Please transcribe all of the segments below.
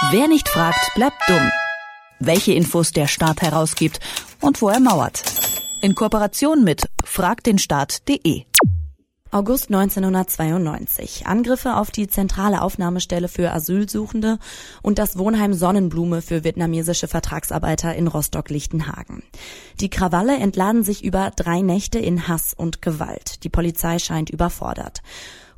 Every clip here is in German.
Wer nicht fragt, bleibt dumm. Welche Infos der Staat herausgibt und wo er mauert. In Kooperation mit fragdenstaat.de. August 1992. Angriffe auf die zentrale Aufnahmestelle für Asylsuchende und das Wohnheim Sonnenblume für vietnamesische Vertragsarbeiter in Rostock-Lichtenhagen. Die Krawalle entladen sich über drei Nächte in Hass und Gewalt. Die Polizei scheint überfordert.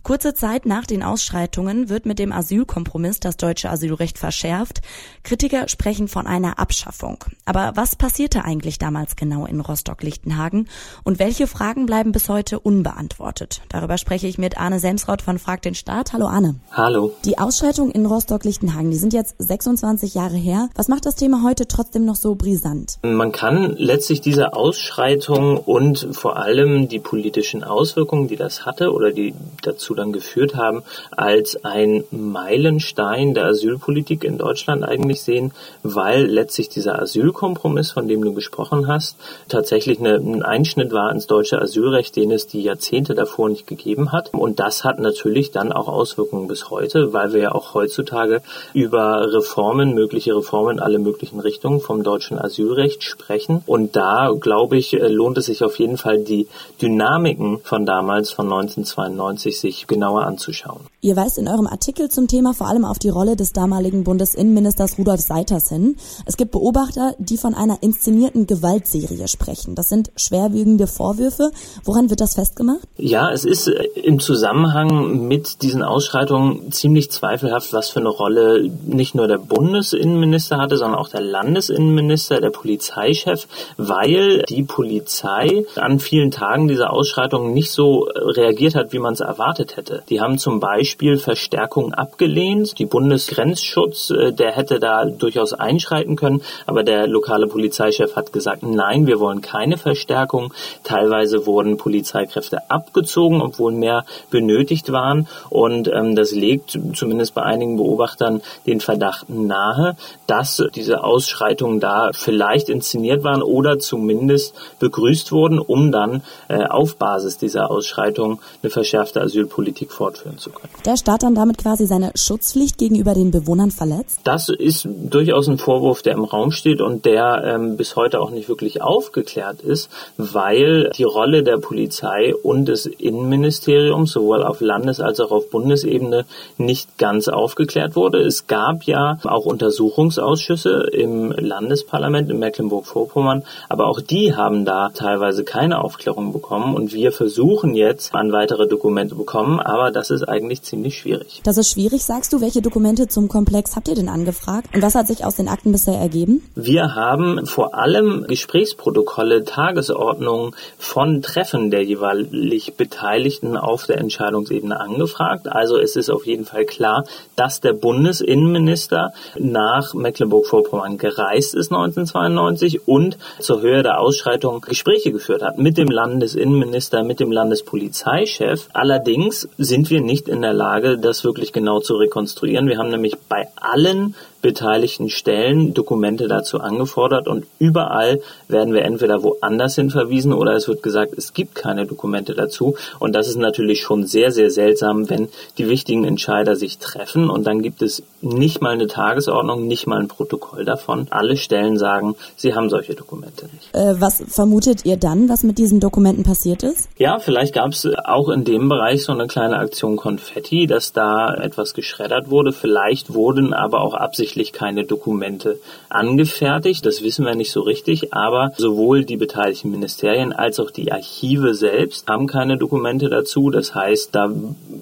Kurze Zeit nach den Ausschreitungen wird mit dem Asylkompromiss das deutsche Asylrecht verschärft. Kritiker sprechen von einer Abschaffung. Aber was passierte eigentlich damals genau in Rostock-Lichtenhagen und welche Fragen bleiben bis heute unbeantwortet? Darüber spreche ich mit Arne Semsrott von Frag den Staat. Hallo Arne. Hallo. Die Ausschreitungen in Rostock-Lichtenhagen, die sind jetzt 26 Jahre her. Was macht das Thema heute trotzdem noch so brisant? Man kann letztlich diese Ausschreitung und vor allem die politischen Auswirkungen, die das hatte oder die dazu dazu dann geführt haben, als ein Meilenstein der Asylpolitik in Deutschland eigentlich sehen, weil letztlich dieser Asylkompromiss, von dem du gesprochen hast, tatsächlich eine, ein Einschnitt war ins deutsche Asylrecht, den es die Jahrzehnte davor nicht gegeben hat. Und das hat natürlich dann auch Auswirkungen bis heute, weil wir ja auch heutzutage über Reformen, mögliche Reformen in alle möglichen Richtungen vom deutschen Asylrecht sprechen. Und da, glaube ich, lohnt es sich auf jeden Fall, die Dynamiken von damals, von 1992, sich genauer anzuschauen. Ihr weist in eurem Artikel zum Thema vor allem auf die Rolle des damaligen Bundesinnenministers Rudolf Seiters hin. Es gibt Beobachter, die von einer inszenierten Gewaltserie sprechen. Das sind schwerwiegende Vorwürfe. Woran wird das festgemacht? Ja, es ist äh, im Zusammenhang mit diesen Ausschreitungen ziemlich zweifelhaft, was für eine Rolle nicht nur der Bundesinnenminister hatte, sondern auch der Landesinnenminister, der Polizeichef, weil die Polizei an vielen Tagen dieser Ausschreitungen nicht so äh, reagiert hat, wie man es erwartet erwartet hätte. Die haben zum Beispiel Verstärkung abgelehnt. Die Bundesgrenzschutz, äh, der hätte da durchaus einschreiten können, aber der lokale Polizeichef hat gesagt, nein, wir wollen keine Verstärkung. Teilweise wurden Polizeikräfte abgezogen, obwohl mehr benötigt waren. Und ähm, das legt zumindest bei einigen Beobachtern den Verdacht nahe, dass diese Ausschreitungen da vielleicht inszeniert waren oder zumindest begrüßt wurden, um dann äh, auf Basis dieser Ausschreitung eine verschärfte Asylpolitik Politik fortführen zu können. Der Staat dann damit quasi seine Schutzpflicht gegenüber den Bewohnern verletzt? Das ist durchaus ein Vorwurf, der im Raum steht und der ähm, bis heute auch nicht wirklich aufgeklärt ist, weil die Rolle der Polizei und des Innenministeriums sowohl auf Landes- als auch auf Bundesebene nicht ganz aufgeklärt wurde. Es gab ja auch Untersuchungsausschüsse im Landesparlament in Mecklenburg-Vorpommern, aber auch die haben da teilweise keine Aufklärung bekommen und wir versuchen jetzt an weitere Dokumente bekommen bekommen, aber das ist eigentlich ziemlich schwierig. Das ist schwierig, sagst du. Welche Dokumente zum Komplex habt ihr denn angefragt? Und was hat sich aus den Akten bisher ergeben? Wir haben vor allem Gesprächsprotokolle, Tagesordnungen von Treffen der jeweilig Beteiligten auf der Entscheidungsebene angefragt. Also es ist auf jeden Fall klar, dass der Bundesinnenminister nach Mecklenburg-Vorpommern gereist ist 1992 und zur Höhe der Ausschreitung Gespräche geführt hat mit dem Landesinnenminister, mit dem Landespolizeichef. Allerdings Sind wir nicht in der Lage, das wirklich genau zu rekonstruieren. Wir haben nämlich bei allen beteiligten Stellen Dokumente dazu angefordert und überall werden wir entweder woanders hin verwiesen oder es wird gesagt, es gibt keine Dokumente dazu. Und das ist natürlich schon sehr, sehr seltsam, wenn die wichtigen Entscheider sich treffen und dann gibt es nicht mal eine Tagesordnung, nicht mal ein Protokoll davon. Alle Stellen sagen, sie haben solche Dokumente nicht. Äh, was vermutet ihr dann, was mit diesen Dokumenten passiert ist? Ja, vielleicht gab es auch in dem Bereich so eine kleine Aktion Konfetti, dass da etwas geschreddert wurde. Vielleicht wurden aber auch absichtlich tatsächlich keine Dokumente angefertigt. Das wissen wir nicht so richtig, aber sowohl die beteiligten Ministerien als auch die Archive selbst haben keine Dokumente dazu. Das heißt, da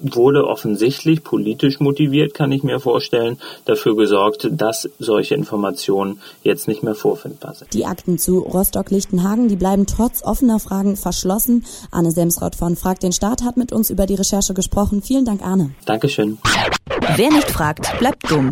wurde offensichtlich politisch motiviert, kann ich mir vorstellen, dafür gesorgt, dass solche Informationen jetzt nicht mehr vorfindbar sind. Die Akten zu Rostock-Lichtenhagen, die bleiben trotz offener Fragen verschlossen. Arne Semsrott von Frag den Staat hat mit uns über die Recherche gesprochen. Vielen Dank, Arne. Dankeschön. Wer nicht fragt, bleibt dumm.